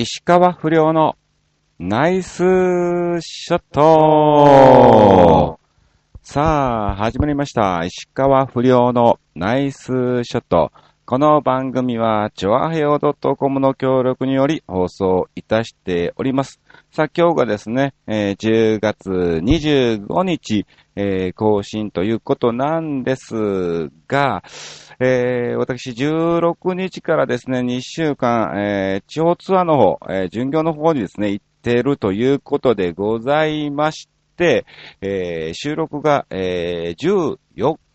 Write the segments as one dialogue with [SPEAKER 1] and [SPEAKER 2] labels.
[SPEAKER 1] 石川不良のナイスショットさあ、始まりました。石川不良のナイスショット。この番組は、チョアヘオ .com の協力により放送いたしております。さあ、今日がですね、えー10月25日、えー更新ということなんですが、えー私16日からですね、2週間、え地方ツアーの方、え巡業の方にですね、行ってるということでございまして、え収録が、え14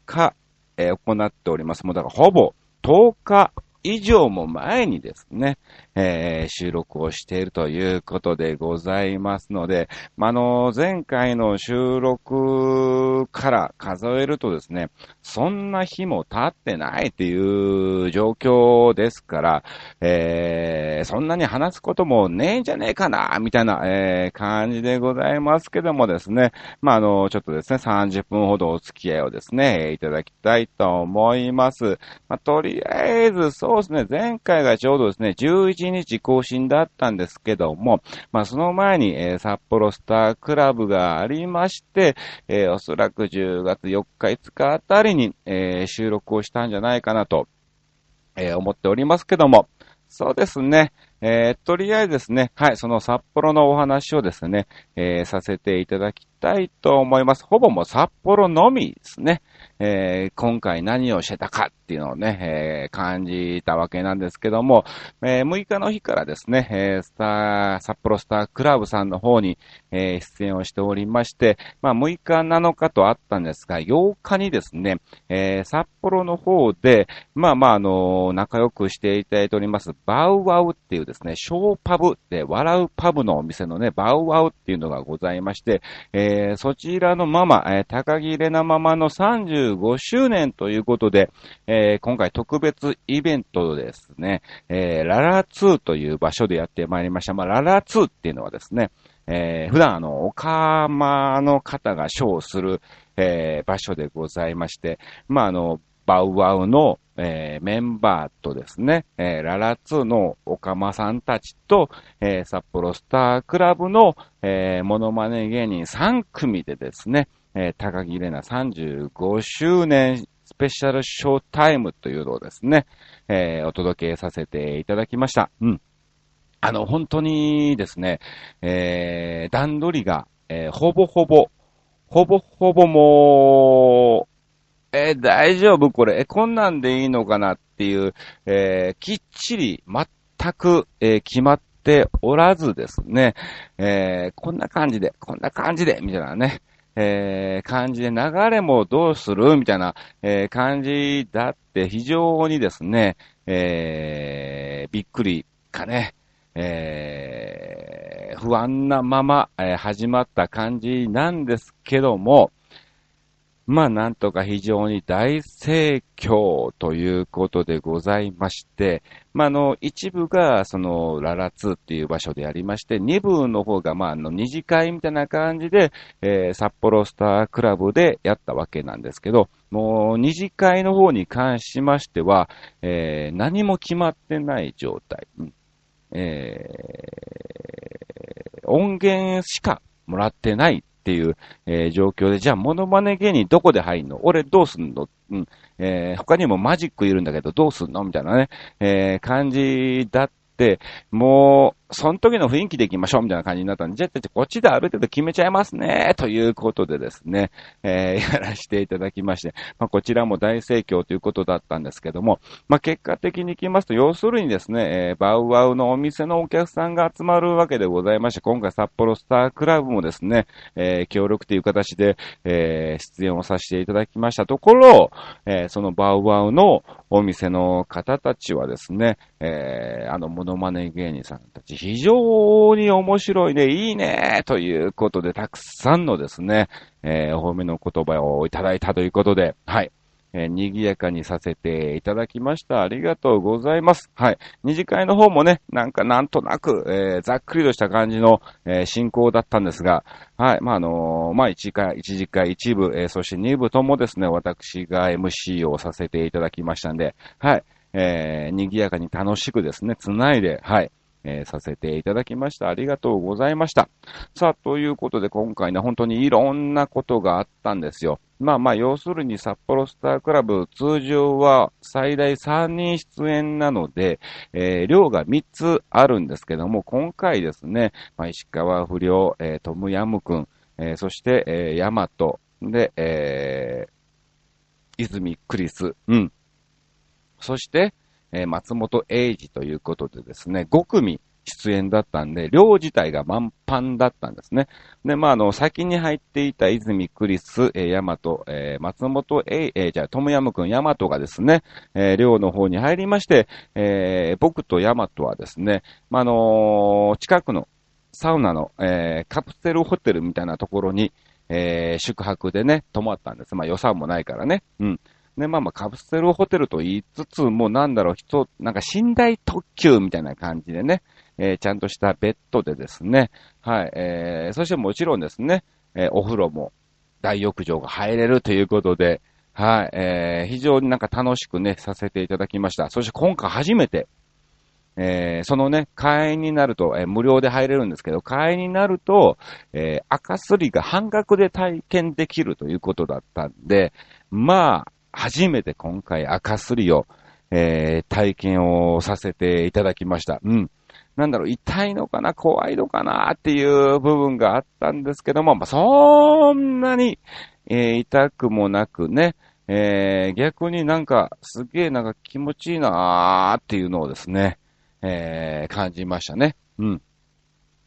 [SPEAKER 1] 日、え行っております。もうだからほぼ10日以上も前にですね、えー収録をしているということでございますので、まあ、の、前回の収録から数えるとですね、そんな日も経ってないっていう状況ですから、えーそんなに話すこともねえんじゃねえかな、みたいな、えー感じでございますけどもですね、まあ、あの、ちょっとですね、30分ほどお付き合いをですね、いただきたいと思います。まあ、とりあえず、そうですね、前回がちょうどですね、11 1日更新だったんですけども、まあ、その前に、えー札幌スタークラブがありまして、えーおそらく10月4日、5日あたりに、えー収録をしたんじゃないかなと、え思っておりますけども、そうですね。えーとりあえずですね、はい、その札幌のお話をですね、えーさせていただきたいと思います。ほぼもう札幌のみですね。えー今回何をしてたかっていうのをね、えー感じたわけなんですけども、えー6日の日からですね、えスター、札幌スタークラブさんの方に、え出演をしておりまして、まあ6日7日とあったんですが、8日にですね、え札幌の方で、まあまああの仲良くしていただいております、バウワウっていうですね、ショーパブで笑うパブのお店のね、バウワウっていうのがございまして、えそちらのママ、え高木玲奈ママの35 5周年ということで、えー今回特別イベントですね、えーララ2という場所でやってまいりました。まあ、ララ2っていうのはですね、えー普段あの、オカマの方がショーをする、えー場所でございまして、まあ、あの、バウワウの、えーメンバーとですね、えーララ2のオカマさんたちと、えー札幌スタークラブの、えーモノマネ芸人3組でですね、えー高木玲奈35周年スペシャルショータイムというのをですね、えーお届けさせていただきました。うん。あの、本当にですね、えー段取りが、えーほぼほぼ、ほぼほぼもう、えー大丈夫これ、え、こんなんでいいのかなっていう、えきっちり全く、え決まっておらずですね、えこんな感じで、こんな感じで、みたいなね、えー感じで流れもどうする？みたいな、えー感じだって非常にですね、えーびっくりかね、えー不安なまま、えー始まった感じなんですけども、まあ、なんとか非常に大盛況ということでございまして、まあ、あの、一部が、その、ララ2っていう場所でやりまして、二部の方が、まあ、あの、二次会みたいな感じで、えー札幌スタークラブでやったわけなんですけど、もう、二次会の方に関しましては、えー何も決まってない状態。うんえー音源しかもらってないっていう、えー状況で、じゃあ、モノマネ芸人どこで入んの？俺どうすんの？うん。えー他にもマジックいるんだけどどうすんの？みたいなね、えー感じだって、もう、その時の雰囲気で行きましょうみたいな感じになったんで、じゃあ、じゃあこっちである程度決めちゃいますね、ということでですね、えー やらせていただきまして、まあ、こちらも大盛況ということだったんですけども、まあ、結果的に行きますと、要するにですね、えーバウワウのお店のお客さんが集まるわけでございまして、今回札幌スタークラブもですね、えー協力という形で、えー出演をさせていただきました。ところ、えーそのバウワウのお店の方たちはですね、えーあの、モノマネ芸人さんたち、非常に面白いね、いいね、ということで、たくさんのですね、えーお褒めの言葉をいただいたということで、はい。えー賑やかにさせていただきました。ありがとうございます。はい。二次会の方もね、なんかなんとなく、えーざっくりとした感じの、えー進行だったんですが、はい。まあ、あのーまあ、一次会、一次会、一部、えーそして二部ともですね、私が MC をさせていただきましたんで、はい。えー賑やかに楽しくですね、つないで、はい。えー、させていただきました。ありがとうございました。さあ、ということで今回ね、本当にいろんなことがあったんですよ。まあまあ、要するに札幌スタークラブ、通常は最大3人出演なので、えー、量が3つあるんですけども、今回ですね、まあ、石川不良、えー、トムヤムくん、えー、そして、えー、ヤマト、で、えー、泉クリス、うん。そして、えー、松本英二ということでですね、5組出演だったんで、量自体が満帆だったんですね。で、まあ、あの、先に入っていた泉クリス、えー、ヤマト、えー、松本英、えー、じゃあ、トムヤムくんヤマトがですね、えー、寮の方に入りまして、えー、僕とヤマトはですね、まあ、あのー、近くのサウナの、えー、カプセルホテルみたいなところに、えー、宿泊でね、泊まったんです。まあ予算もないからね。うん。で、まあまあカプセルホテルと言いつつ、もうなんだろう、人、なんか寝台特急みたいな感じでね、えー、ちゃんとしたベッドでですね、はい、えー、そしてもちろんですね、えー、お風呂も大浴場が入れるということで、はい、えー、非常になんか楽しくね、させていただきました。そして今回初めて、えー、そのね、会員になると、えー、無料で入れるんですけど、会員になると、えー、赤すりが半額で体験できるということだったんで、まあ、初めて今回赤すりを、えー、体験をさせていただきました。うん。なんだろう、痛いのかな、怖いのかなっていう部分があったんですけども、まあ、そんなに、えー、痛くもなくね、えー、逆になんか、すげえなんか気持ちいいなーっていうのをですね、えー、感じましたね。うん。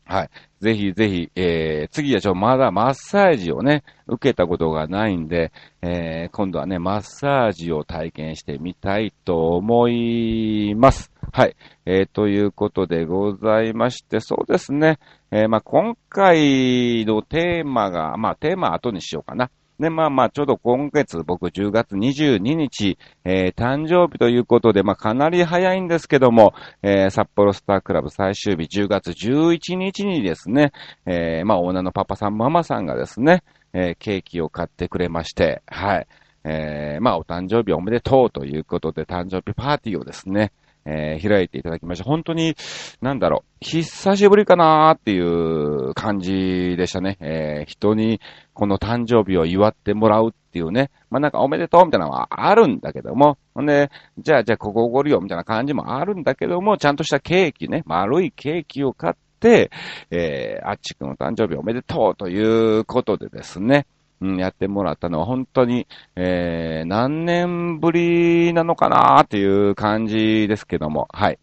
[SPEAKER 1] はい。ぜひぜひ、えー、次はちょ、まだマッサージをね、受けたことがないんで、えー、今度はね、マッサージを体験してみたいと思います。はい。えー、ということでございまして、そうですね。えー、まあ、今回のテーマが、まあ、テーマ後にしようかな。で、まあまあ、ちょうど今月、僕10月22日、えー、誕生日ということで、まあかなり早いんですけども、えー、札幌スタークラブ最終日10月11日にですね、えー、まあオーナーのパパさん、ママさんがですね、えー、ケーキを買ってくれまして、はい。えー、まあお誕生日おめでとうということで、誕生日パーティーをですね、えー、開いていただきました。本当に、なんだろう、久しぶりかなーっていう感じでしたね。えー、人にこの誕生日を祝ってもらうっていうね。まあ、なんかおめでとうみたいなのはあるんだけども。ほんで、じゃあじゃあここおごるよみたいな感じもあるんだけども、ちゃんとしたケーキね、丸いケーキを買って、えー、あっちくんの誕生日おめでとうということでですね。うん、やってもらったのは本当に、えー、何年ぶりなのかなっていう感じですけども、はい。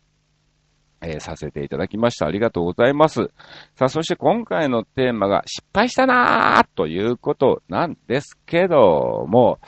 [SPEAKER 1] えー、させていただきました。ありがとうございます。さあ、そして今回のテーマが失敗したなーということなんですけども、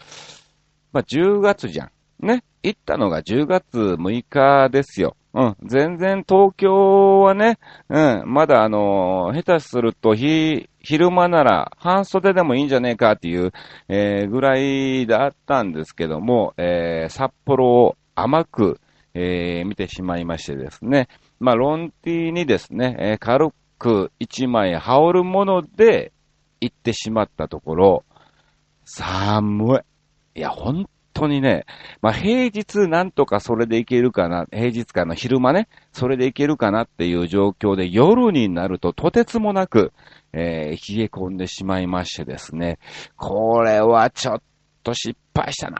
[SPEAKER 1] まあ、10月じゃん。ね。行ったのが10月6日ですよ。うん。全然東京はね、うん。まだあのー、下手すると日、昼間なら半袖でもいいんじゃねえかっていう、えー、ぐらいだったんですけども、えー、札幌を甘く、えー、見てしまいましてですね。まあ、ロンティーにですね、えー、軽く一枚羽織るもので行ってしまったところ、寒い。いや、本当にね、まあ、平日なんとかそれでいけるかな、平日かの昼間ね、それでいけるかなっていう状況で夜になるととてつもなく、えー、冷え込んでしまいましてですね、これはちょっと失敗したな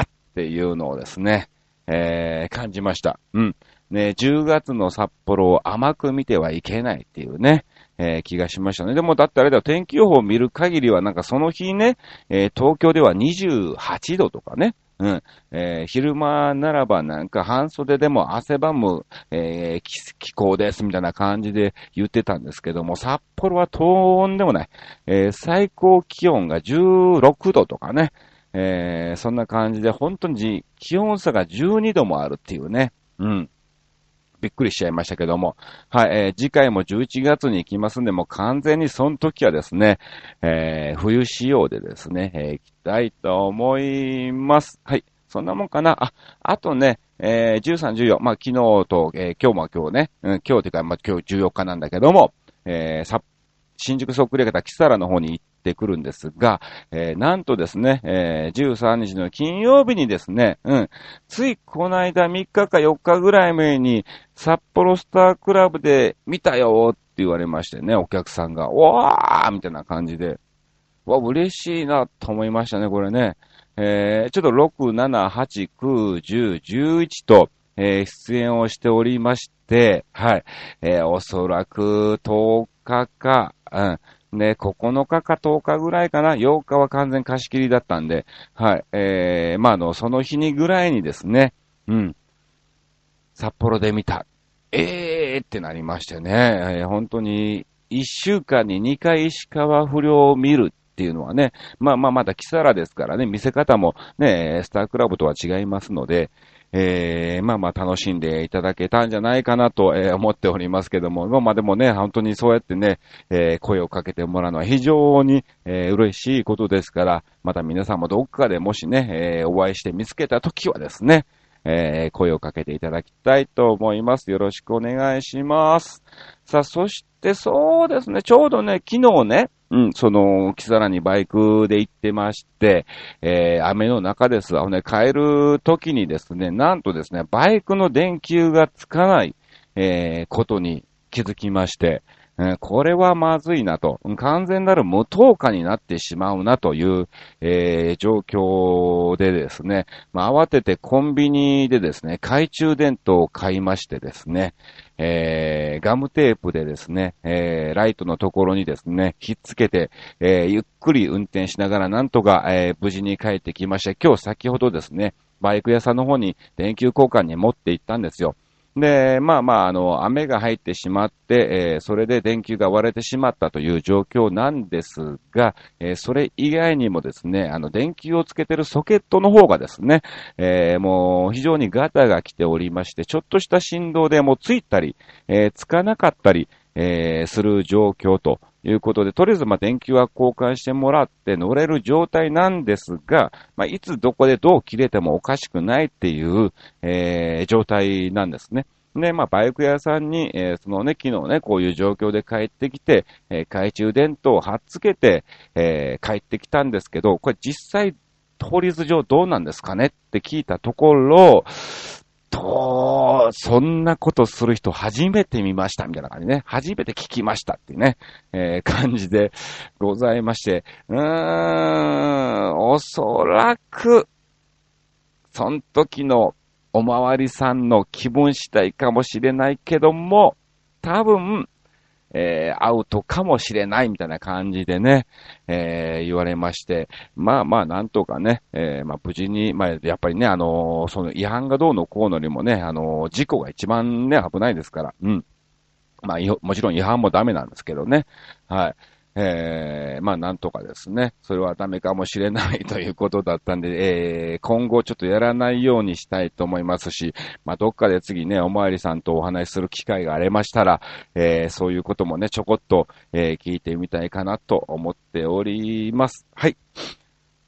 [SPEAKER 1] ーっていうのをですね、えー、感じました。うん。ね、10月の札幌を甘く見てはいけないっていうね、えー、気がしましたね。でもだってあれだ、天気予報を見る限りはなんかその日ね、えー、東京では28度とかね、うん。えー、昼間ならばなんか半袖でも汗ばむ、えー、気候ですみたいな感じで言ってたんですけども、札幌はとんでもない。えー、最高気温が16度とかね、え、そんな感じで本当に気温差が12度もあるっていうね。うん。びっくりしちゃいましたけども。はい、えー、次回も11月に行きますんで、もう完全にその時はですね、えー、冬仕様でですね、えー、行きたいと思います。はい。そんなもんかな。あ、あとね、えー、13、14、まあ、昨日と、えー、今日も今日ね、うん、今日というか、まあ、今日14日なんだけども、えー、さ、新宿そっくり方、キサラの方に行っってくるんですが、えー、なんとですね、えー、13日の金曜日にですね、うん、ついこの間3日か4日ぐらい前に、札幌スタークラブで見たよって言われましてね、お客さんが、わーみたいな感じで、わ、嬉しいなと思いましたね、これね。えー、ちょっと6、7、8、9、10、11と、えー、出演をしておりまして、はい。えー、おそらく10日か、うん。ね、9日か10日ぐらいかな。8日は完全貸し切りだったんで、はい。えー、まあ、の、その日にぐらいにですね、うん。札幌で見た。えーってなりましてね、えー、本当に、1週間に2回石川不良を見るっていうのはね、まあまあまだキサラですからね、見せ方もね、スタークラブとは違いますので、えー、まあまあ楽しんでいただけたんじゃないかなと、えー、思っておりますけども、まあでもね、本当にそうやってね、えー、声をかけてもらうのは非常に、えー、嬉しいことですから、また皆さんもどっかでもしね、えー、お会いして見つけたときはですね、えー、声をかけていただきたいと思います。よろしくお願いします。さあ、そしてでそうですね、ちょうどね、昨日ね、うん、その、木更にバイクで行ってまして、えー、雨の中です。あのね、帰る時にですね、なんとですね、バイクの電球がつかない、えー、ことに気づきまして、これはまずいなと、完全なる無灯火になってしまうなという、えー、状況でですね、まあ、慌ててコンビニでですね、懐中電灯を買いましてですね、えー、ガムテープでですね、えー、ライトのところにですね、ひっつけて、え、ゆっくり運転しながらなんとか、え、無事に帰ってきまして、今日先ほどですね、バイク屋さんの方に電球交換に持って行ったんですよ。で、まあまあ、あの、雨が入ってしまって、えー、それで電球が割れてしまったという状況なんですが、えー、それ以外にもですね、あの、電球をつけてるソケットの方がですね、えー、もう非常にガタが来ておりまして、ちょっとした振動でもうついたり、えつかなかったり、えする状況ということで、とりあえずま電球は交換してもらって乗れる状態なんですが、まあ、いつどこでどう切れてもおかしくないっていう、えー、状態なんですね。で、まあ、バイク屋さんに、えー、そのね、昨日ね、こういう状況で帰ってきて、えー、懐中電灯を貼っつけて、えー、帰ってきたんですけど、これ実際、法律上どうなんですかねって聞いたところ、と、そんなことする人初めて見ました、みたいな感じね。初めて聞きましたっていうね、えー、感じでございまして、うーん、おそらく、その時のおまわりさんの気分次第かもしれないけども、多分、えー、アウトかもしれないみたいな感じでね、えー、言われまして、まあまあなんとかね、えー、まあ無事に、まあやっぱりね、あのー、その違反がどうのこうのにもね、あのー、事故が一番ね、危ないですから、うん。まあ、もちろん違反もダメなんですけどね。はい。えー、まあなんとかですね、それはダメかもしれないということだったんで、えー、今後ちょっとやらないようにしたいと思いますし、まあどっかで次ね、おまわりさんとお話しする機会がありましたら、えー、そういうこともね、ちょこっと、えー、聞いてみたいかなと思っております。はい。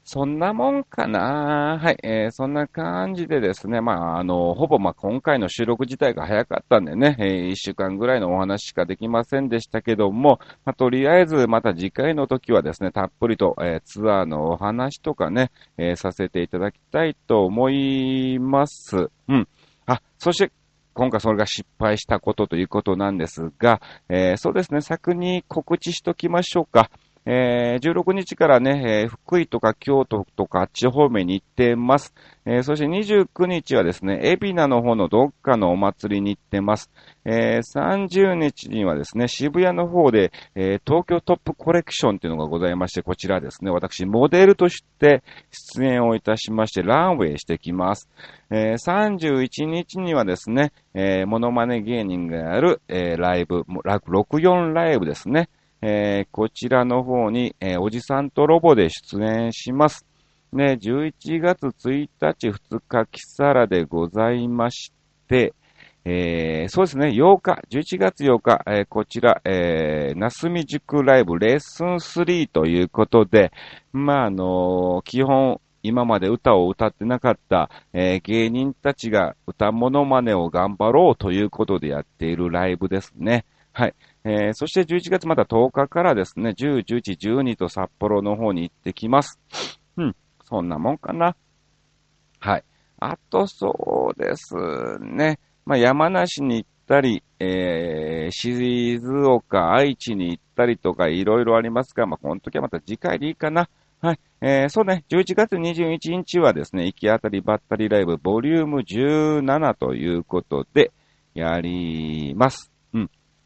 [SPEAKER 1] そんなもんかなはい、えー、そんな感じでですね、まあ、あの、ほぼま今回の収録自体が早かったんでね、えー、一週間ぐらいのお話しかできませんでしたけども、まあ、とりあえずまた次回の時はですね、たっぷりと、えー、ツアーのお話とかね、えー、させていただきたいと思います。うん。あ、そして、今回それが失敗したことということなんですが、えー、そうですね、先に告知しときましょうか。えー、16日からね、えー、福井とか京都とかあっち方面に行ってます。えー、そして29日はですね、海老名の方のどっかのお祭りに行ってます。えー、30日にはですね、渋谷の方で、え、東京トップコレクションっていうのがございまして、こちらですね、私、モデルとして出演をいたしまして、ランウェイしてきます。え、31日にはですね、え、モノマネ芸人がやる、え、ライブ、64ライブですね。えー、こちらの方に、えー、おじさんとロボで出演します。ね、11月1日、2日、キサラでございまして、えー、そうですね、8日、11月8日、えー、こちら、えー、なすみ塾ライブレッスン3ということで、まあ、あのー、基本、今まで歌を歌ってなかった、えー、芸人たちが歌モノマネを頑張ろうということでやっているライブですね。はい。えー、そして11月また10日からですね、10、11、12と札幌の方に行ってきます。うん。そんなもんかな。はい。あとそうですね。まあ、山梨に行ったり、えー、静岡、愛知に行ったりとかいろいろありますが、まあ、この時はまた次回でいいかな。はい。えー、そうね、11月21日はですね、行き当たりばったりライブボリューム17ということで、やります。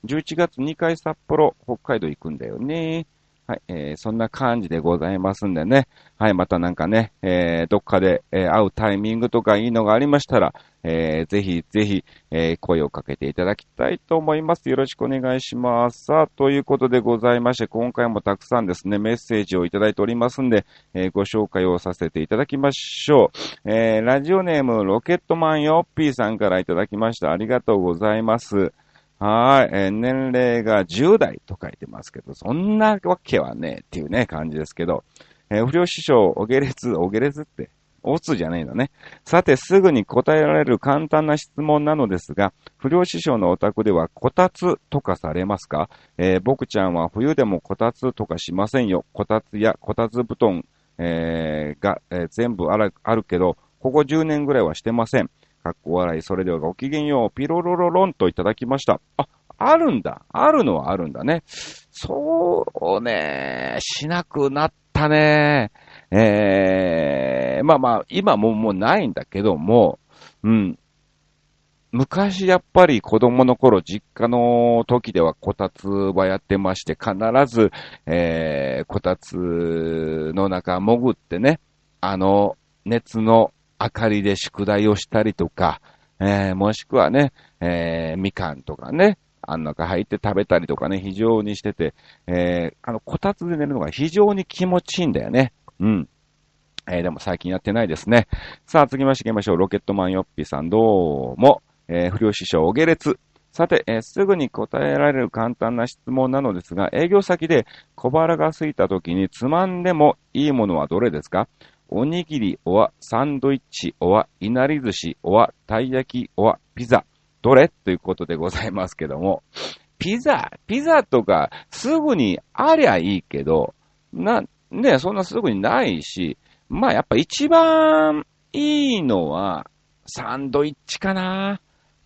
[SPEAKER 1] 11月2回札幌、北海道行くんだよね。はい、えー、そんな感じでございますんでね。はい、またなんかね、えー、どっかで、えー、会うタイミングとかいいのがありましたら、えー、ぜひぜひ、えー、声をかけていただきたいと思います。よろしくお願いします。さあ、ということでございまして、今回もたくさんですね、メッセージをいただいておりますんで、えー、ご紹介をさせていただきましょう。えー、ラジオネーム、ロケットマンヨッピーさんからいただきました。ありがとうございます。はい、えー、年齢が10代と書いてますけど、そんなわけはねえ、っていうね、感じですけど、えー、不良師匠、お下劣、お下劣って、オツじゃないのね。さて、すぐに答えられる簡単な質問なのですが、不良師匠のお宅ではこたつとかされますか？えー、僕ちゃんは冬でもこたつとかしませんよ。こたつやこたつ布団、えー、が、えー、全部あるけど、ここ10年ぐらいはしてません。かっこ笑い。それではごきげんよう。ピロロロロンといただきました。あ、あるんだ。あるのはあるんだね。そうね、しなくなったね。えー、まあまあ、今ももうないんだけども、うん。昔やっぱり子供の頃実家の時ではこたつはやってまして、必ず、えー、こたつの中潜ってね、あの熱の明かりで宿題をしたりとか、えー、もしくはね、えー、みかんとかね、あん中入って食べたりとかね、非常にしてて、えー、あの、こたつで寝るのが非常に気持ちいいんだよね。うん。えー、でも最近やってないですね。さあ、次まして行きましょう。ロケットマンヨッピーさん、どうも。えー、不良師匠、お下劣。さて、えー、すぐに答えられる簡単な質問なのですが、営業先で小腹が空いた時につまんでもいいものはどれですか？おにぎり、おわ、サンドイッチ、おわ、いなり寿司、おわ、たい焼き、おわ、ピザ、どれ？ということでございますけども、ピザ、ピザとかすぐにありゃいいけど、な、ね、そんなすぐにないし、まあやっぱ一番いいのは、サンドイッチかな。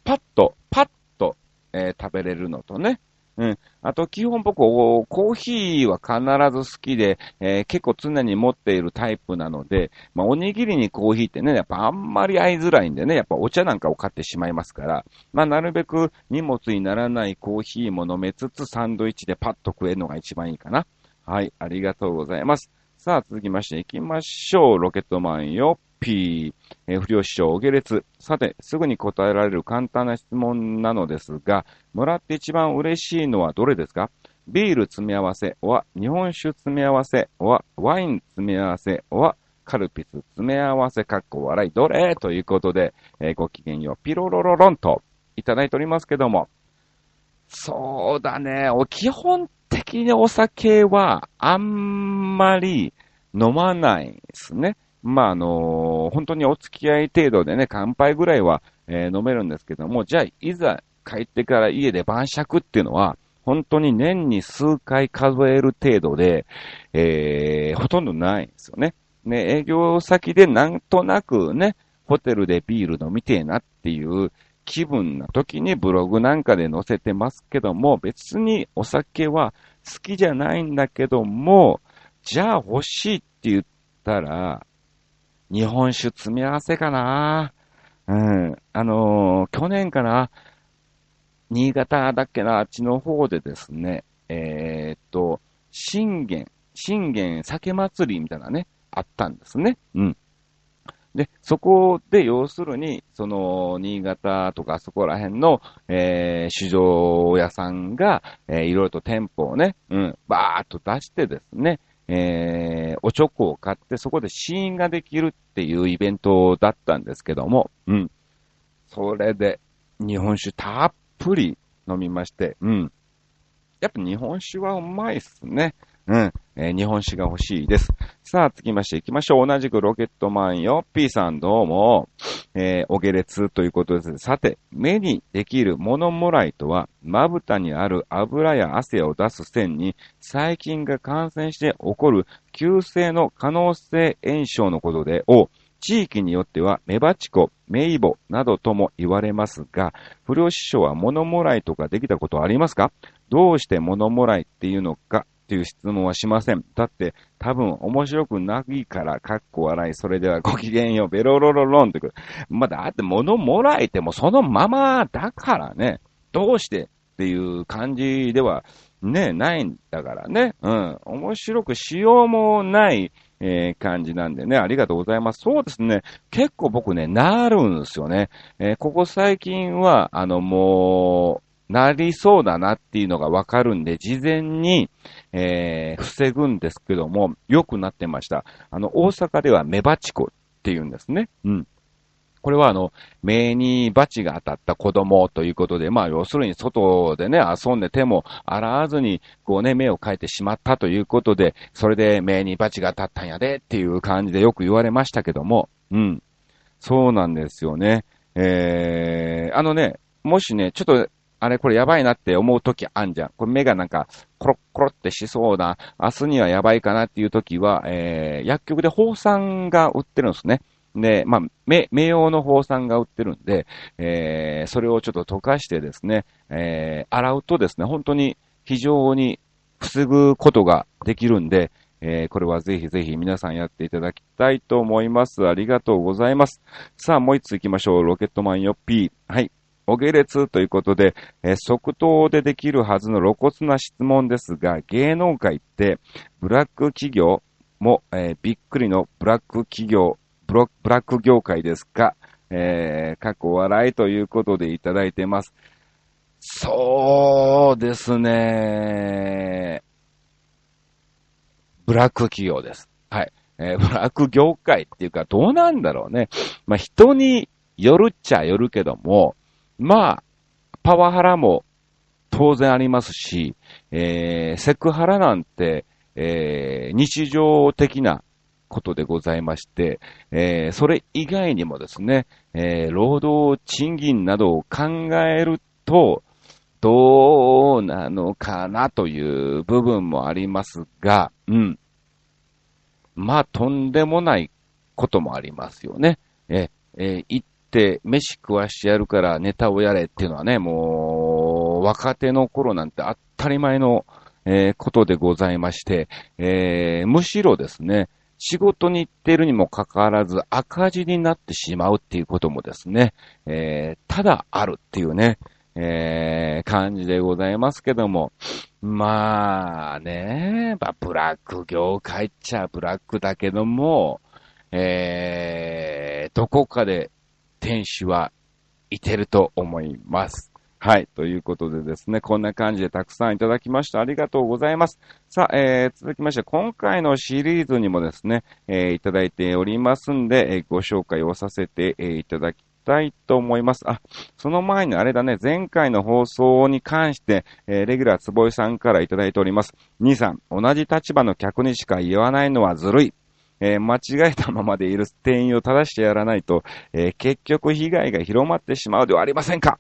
[SPEAKER 1] パッと、パッと、えー、食べれるのとね。うん。あと、基本僕、コーヒーは必ず好きで、えー、結構常に持っているタイプなので、まあ、おにぎりにコーヒーってね、やっぱあんまり合いづらいんでね、やっぱお茶なんかを買ってしまいますから、まあ、なるべく荷物にならないコーヒーも飲めつつ、サンドイッチでパッと食えるのが一番いいかな。はい、ありがとうございます。さあ、続きまして行きましょう。ロケットマンよ。P、えー、不良師匠、お下劣。さて、すぐに答えられる簡単な質問なのですが、もらって一番嬉しいのはどれですか？ビール詰め合わせ、は日本酒詰め合わせ、はワイン詰め合わせ、はカルピス詰め合わせ、かっこ笑い、どれ？ということで、えー、ごきげんよう、ピロロロロンといただいておりますけども、そうだね、お基本的にお酒はあんまり飲まないですね。まあ、あのー、本当にお付き合い程度でね、乾杯ぐらいは、えー、飲めるんですけども、じゃあ、いざ帰ってから家で晩酌っていうのは、本当に年に数回数える程度で、えー、ほとんどないんですよね。ね、営業先でなんとなくね、ホテルでビール飲みてえなっていう気分な時にブログなんかで載せてますけども、別にお酒は好きじゃないんだけども、じゃあ欲しいって言ったら、日本酒詰め合わせかな。うん。あのー、去年かな、新潟だっけな、あっちの方でですね、えー、っと、信玄、信玄酒祭りみたいなね、あったんですね。うん。で、そこで要するに、その、新潟とかそこら辺の、えー、市場屋さんが、えー、いろいろと店舗をね、うん、バーっと出してですね、えー、おチョコを買ってそこで試飲ができるっていうイベントだったんですけども、うん。それで、日本酒たっぷり飲みまして、うん。やっぱ日本酒はうまいっすね。うん。えー、日本酒が欲しいです。さあ、続きまして行きましょう。同じくロケットマンよ。P さんどうも。えー、お下列ということです。さて、目にできるモノモライとは、まぶたにある油や汗を出す線に細菌が感染して起こる急性の可能性炎症のことで、を地域によってはメバチコ、メイボなどとも言われますが、不良師匠はモノモライとかできたことありますか？どうしてモノモライっていうのか？っていう質問はしません。だって多分面白くないから、かっこ笑い。それではごきげんよう、ベロロロロンってくる。まあ、だって物もらえてもそのままだからね。どうしてっていう感じではね、ないんだからね。うん。面白くしようもない、えー、感じなんでね、ありがとうございます。そうですね、結構僕ね、なるんですよね。えー、ここ最近は、あのもう、なりそうだなっていうのがわかるんで、事前に、えー、防ぐんですけども、良くなってました。あの、大阪ではメバチコって言うんですね。うん。これはあの、目にバチが当たった子供ということで、まあ要するに外でね、遊んでても洗わずに、こうね、目を変えてしまったということで、それで目にバチが当たったんやでっていう感じでよく言われましたけども、うん。そうなんですよね。えー、あのね、もしね、ちょっとあれこれやばいなって思う時あんじゃん。これ目がなんか、コロッコロってしそうな、明日にはやばいかなっていう時は、えー、薬局で放酸が売ってるんですね。で、まあ、目、目用の放酸が売ってるんで、えー、それをちょっと溶かしてですね、えー、洗うとですね、本当に非常に防ぐことができるんで、えー、これはぜひぜひ皆さんやっていただきたいと思います。ありがとうございます。さあ、もう一つ行きましょう。ロケットマンよ P。はい。お下列ということで、え、即答でできるはずの露骨な質問ですが、芸能界って、ブラック企業も、えー、びっくりのブラック企業、ブロブラック業界ですか、えー、過去笑いということでいただいてます。そうですね。ブラック企業です。はい。えー、ブラック業界っていうか、どうなんだろうね。まあ、人によるっちゃよるけども、まあ、パワハラも当然ありますし、えー、セクハラなんて、えー、日常的なことでございまして、えー、それ以外にもですね、えー、労働賃金などを考えると、どうなのかなという部分もありますが、うん。まあ、とんでもないこともありますよね。え、えー、って飯食わしてやるからネタをやれっていうのはね、もう、若手の頃なんて当たり前の、えー、ことでございまして、えー、むしろですね、仕事に行ってるにもかかわらず赤字になってしまうっていうこともですね、えー、ただあるっていうね、えー、感じでございますけども、まあね、まあ、ブラック業界っちゃブラックだけども、えー、どこかで天使はいてると思います。はい。ということでですね、こんな感じでたくさんいただきました。ありがとうございます。さあ、えー、続きまして、今回のシリーズにもですね、えー、いただいておりますんで、えー、ご紹介をさせて、えー、いただきたいと思います。あ、その前にあれだね、前回の放送に関して、えー、レギュラーつぼいさんからいただいております。兄さん、同じ立場の客にしか言わないのはずるい。えー、間違えたままでいる店員を正してやらないと、えー、結局被害が広まってしまうではありませんか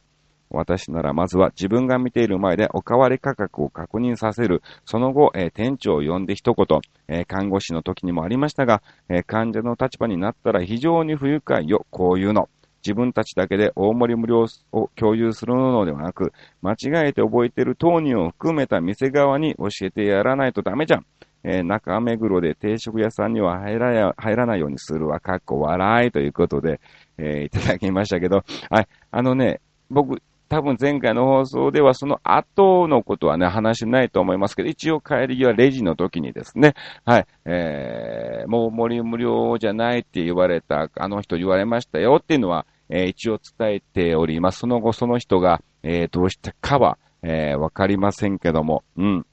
[SPEAKER 1] 私ならまずは自分が見ている前でおかわり価格を確認させる。その後、えー、店長を呼んで一言、えー、看護師の時にもありましたが、えー、患者の立場になったら非常に不愉快よ、こういうの。自分たちだけで大盛り無料を共有するのではなく、間違えて覚えている当人を含めた店側に教えてやらないとダメじゃん。えー、中目黒で定食屋さんには入らや入らないようにするわ、かっこ笑いということで、えー、いただきましたけど、はい、あのね、僕、多分前回の放送ではその後のことはね、話しないと思いますけど、一応帰り際レジの時にですね、はい、えー、もう森無料じゃないって言われた、あの人言われましたよっていうのは、えー、一応伝えております。その後その人が、えー、どうしたかは、えー、わかりませんけども、うん。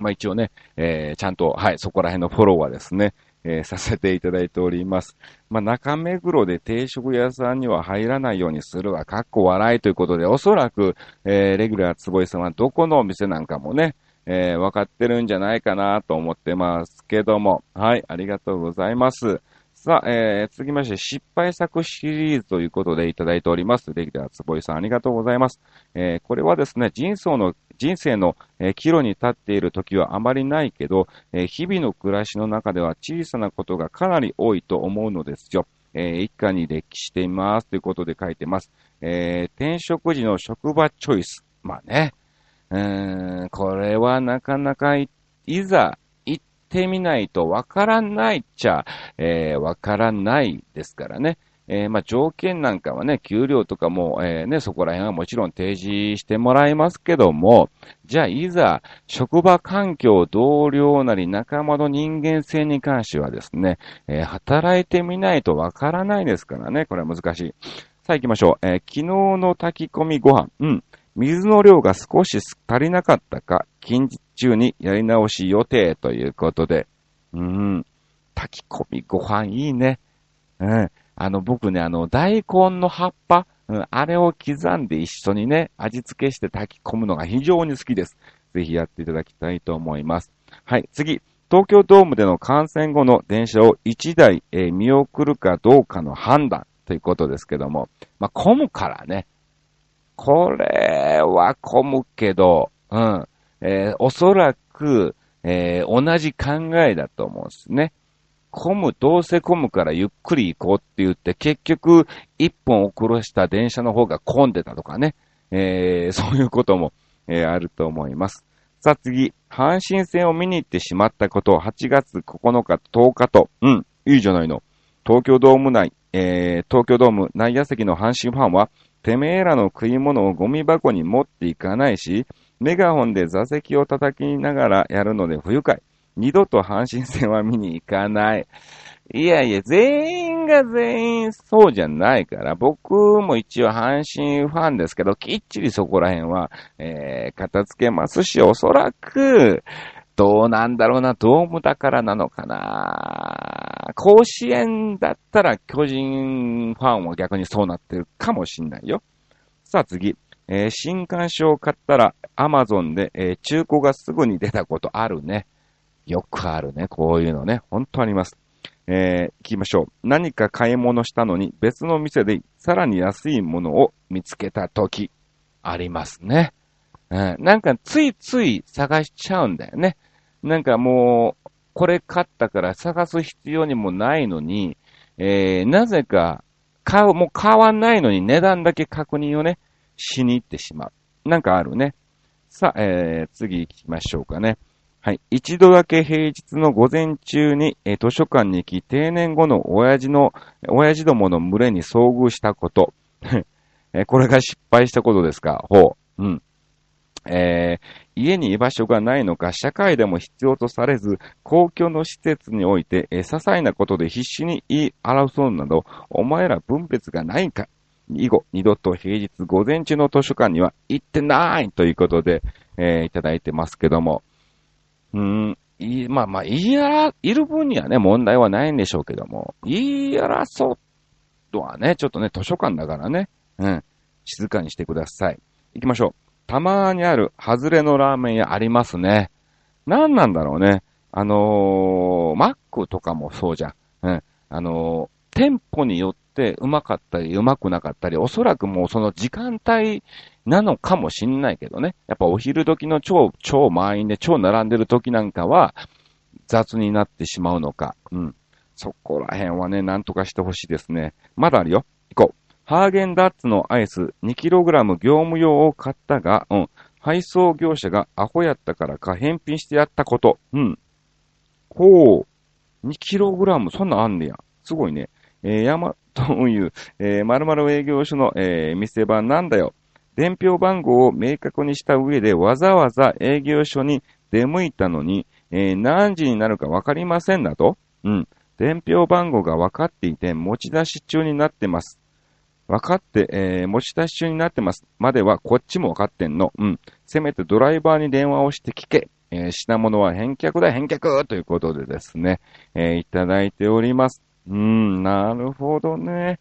[SPEAKER 1] まあ一応ね、えー、ちゃんと、はい、そこら辺のフォローはですね、えー、させていただいております。まあ、中目黒で定食屋さんには入らないようにするわ、かっこ笑いということで、おそらく、えー、レギュラー坪井さんはどこのお店なんかもね、えー、分かってるんじゃないかなと思ってますけども。はい、ありがとうございます。さあ、えー、続きまして、失敗作シリーズということでいただいております。レギュラーつぼいさん、ありがとうございます。えー、これはですね、人生の、人生の、え、岐路に立っている時はあまりないけど、え、日々の暮らしの中では小さなことがかなり多いと思うのですよ。えー、一家に歴史していますということで書いてます。えー、転職時の職場チョイス。まあね。うーん、これはなかなかいざ行ってみないとわからないっちゃ、えー、わからないですからね。えー、まあ、条件なんかはね、給料とかも、えー、ね、そこら辺はもちろん提示してもらいますけども、じゃあ、いざ、職場環境、同僚なり仲間の人間性に関してはですね、えー、働いてみないとわからないですからね、これは難しい。さあ行きましょう。え昨日の炊き込みご飯。うん。水の量が少し足りなかったか、近日中にやり直し予定ということで。うん。炊き込みご飯いいね。うん。あの、僕ね、あの、大根の葉っぱ、うん、あれを刻んで一緒にね、味付けして炊き込むのが非常に好きです。ぜひやっていただきたいと思います。はい、次。東京ドームでの感染後の電車を1台、えー、見送るかどうかの判断ということですけども、まあ、混むからね。これは混むけど、うん。えー、おそらく、えー、同じ考えだと思うんですね。混む、どうせ混むからゆっくり行こうって言って、結局、一本遅らした電車の方が混んでたとかね。えー、そういうことも、えー、あると思います。さあ次、阪神戦を見に行ってしまったことを、8月9日、10日と、うん、いいじゃないの。東京ドーム内、えー、東京ドーム内野席の阪神ファンは、てめえらの食い物をゴミ箱に持っていかないし、メガホンで座席を叩きながらやるので不愉快。二度と阪神戦は見に行かない。いやいや、全員が全員そうじゃないから、僕も一応阪神ファンですけど、きっちりそこら辺は、えー、片付けますし、おそらく、どうなんだろうな、ドームだからなのかな。甲子園だったら巨人ファンは逆にそうなってるかもしんないよ。さあ次。えー、新刊書を買ったら、アマゾンで、えー、中古がすぐに出たことあるね。よくあるね。こういうのね。ほんとあります。えー、聞きましょう。何か買い物したのに別の店でさらに安いものを見つけたとき、ありますね。うん、なんかついつい探しちゃうんだよね。なんかもう、これ買ったから探す必要にもないのに、えー、なぜか、買う、もう買わないのに値段だけ確認をね、しに行ってしまう。なんかあるね。さあ、えー、次行きましょうかね。はい。一度だけ平日の午前中に、え、図書館に行き、定年後の親父の、親父どもの群れに遭遇したこと。え、これが失敗したことですか？ほう。うん。えー、家に居場所がないのか、社会でも必要とされず、公共の施設において、えー、些細なことで必死に言い争うなど、お前ら分別がないんか？以後、二度と平日午前中の図書館には行ってないということで、えー、いただいてますけども。うん、いまあまあ、言い争、いる分にはね、問題はないんでしょうけども、言い争うとはね、ちょっとね、図書館だからね、うん、静かにしてください。行きましょう。たまにある、外れのラーメン屋ありますね。何なんだろうね。あのー、マックとかもそうじゃん。うん。あのー、店舗によってうまかったりうまくなかったり、おそらくもうその時間帯なのかもしんないけどね。やっぱお昼時の超、超満員で超並んでる時なんかは雑になってしまうのか。うん。そこら辺はね、なんとかしてほしいですね。まだあるよ。行こう。ハーゲンダッツのアイス 2kg 業務用を買ったが、うん。配送業者がアホやったからか返品してやったこと。うん。ほう。2kg、そんなんあんねや。すごいね。えー、ヤマト運輸、えー、〇〇営業所の、えー、店番なんだよ。伝票番号を明確にした上でわざわざ営業所に出向いたのに、えー、何時になるかわかりませんだとうん。伝票番号が分かっていて持ち出し中になってます。分かって、えー、持ち出し中になってます。まではこっちも分かってんの。うん。せめてドライバーに電話をして聞け。えー、品物は返却だ、返却ということでですね、えー、いただいております。うん、なるほどね。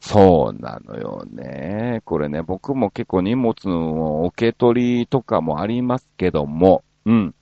[SPEAKER 1] そうなのよね。これね、僕も結構荷物の受け取りとかもありますけども、うん。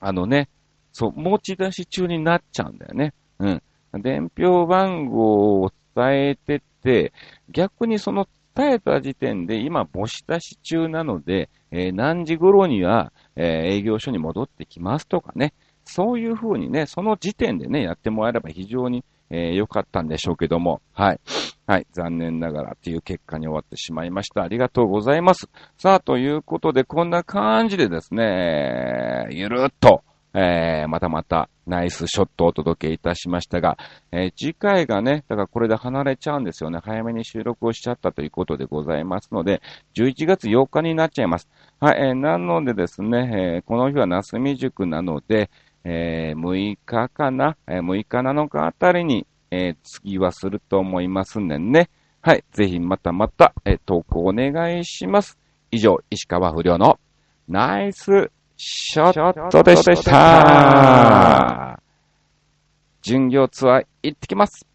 [SPEAKER 1] あのね、そう、持ち出し中になっちゃうんだよね。うん。伝票番号を伝えてて、逆にその伝えた時点で今持ち出し中なので、えー何時頃には、えー営業所に戻ってきますとかね、そういう風にね、その時点でね、やってもらえれば非常にえー良かったんでしょうけども、はい。はい。残念ながらっていう結果に終わってしまいました。ありがとうございます。さあ、ということで、こんな感じでですね、ゆるっと、えー、またまたナイスショットをお届けいたしましたが、えー次回がね、だからこれで離れちゃうんですよね。早めに収録をしちゃったということでございますので、11月8日になっちゃいます。はい、えーなのでですね、えーこの日は夏未塾なので、えー6日かな、えー6日7日あたりに、えー次はすると思いますんでね。はい、ぜひまたまた、えー投稿お願いします。以上、石川不良のナイスショットでした。巡業ツアー行ってきます。